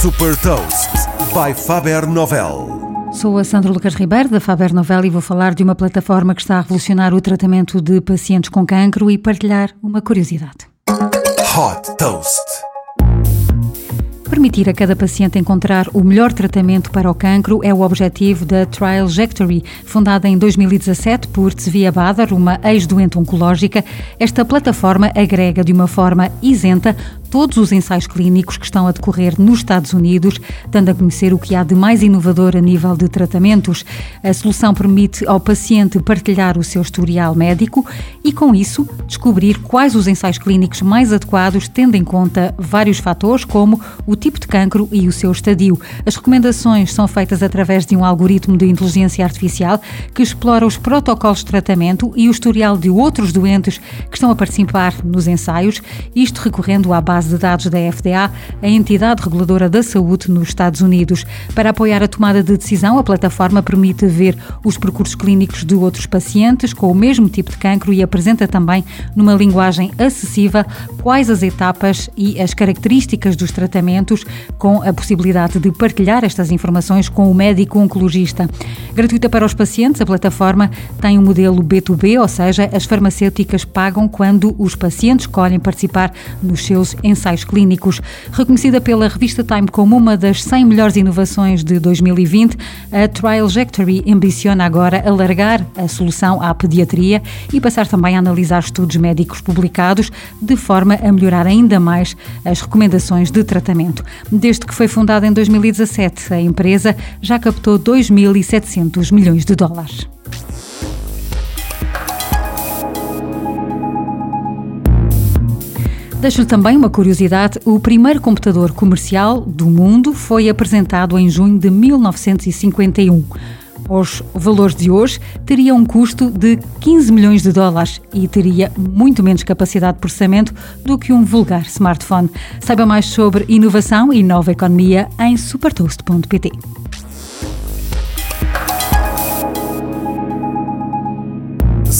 Super Toast by Faber Novel. Sou a Sandra Lucas Ribeiro, da Faber Novel, e vou falar de uma plataforma que está a revolucionar o tratamento de pacientes com cancro e partilhar uma curiosidade. Hot Toast. Permitir a cada paciente encontrar o melhor tratamento para o cancro é o objetivo da Trialjectory, fundada em 2017 por Tzvia Badar, uma ex-doente oncológica. Esta plataforma agrega de uma forma isenta todos os ensaios clínicos que estão a decorrer nos Estados Unidos, dando a conhecer o que há de mais inovador a nível de tratamentos. A solução permite ao paciente partilhar o seu historial médico e, com isso, descobrir quais os ensaios clínicos mais adequados, tendo em conta vários fatores, como o tipo de cancro e o seu estadio. As recomendações são feitas através de um algoritmo de inteligência artificial que explora os protocolos de tratamento e o historial de outros doentes que estão a participar nos ensaios, isto recorrendo à base de dados da FDA, a entidade reguladora da saúde nos Estados Unidos. Para apoiar a tomada de decisão, a plataforma permite ver os percursos clínicos de outros pacientes com o mesmo tipo de cancro e apresenta também, numa linguagem acessível, quais as etapas e as características dos tratamentos com a possibilidade de partilhar estas informações com o médico oncologista. Gratuita para os pacientes, a plataforma tem um modelo B2B, ou seja, as farmacêuticas pagam quando os pacientes escolhem participar nos seus ensaios clínicos. Reconhecida pela revista Time como uma das 100 melhores inovações de 2020, a Trialjectory ambiciona agora alargar a solução à pediatria e passar também a analisar estudos médicos publicados, de forma a melhorar ainda mais as recomendações de tratamento. Desde que foi fundada em 2017, a empresa já captou 2.700 milhões de dólares. Deixo-lhe também uma curiosidade: o primeiro computador comercial do mundo foi apresentado em junho de 1951 os valores de hoje, teria um custo de 15 milhões de dólares e teria muito menos capacidade de processamento do que um vulgar smartphone. Saiba mais sobre inovação e nova economia em supertoast.pt.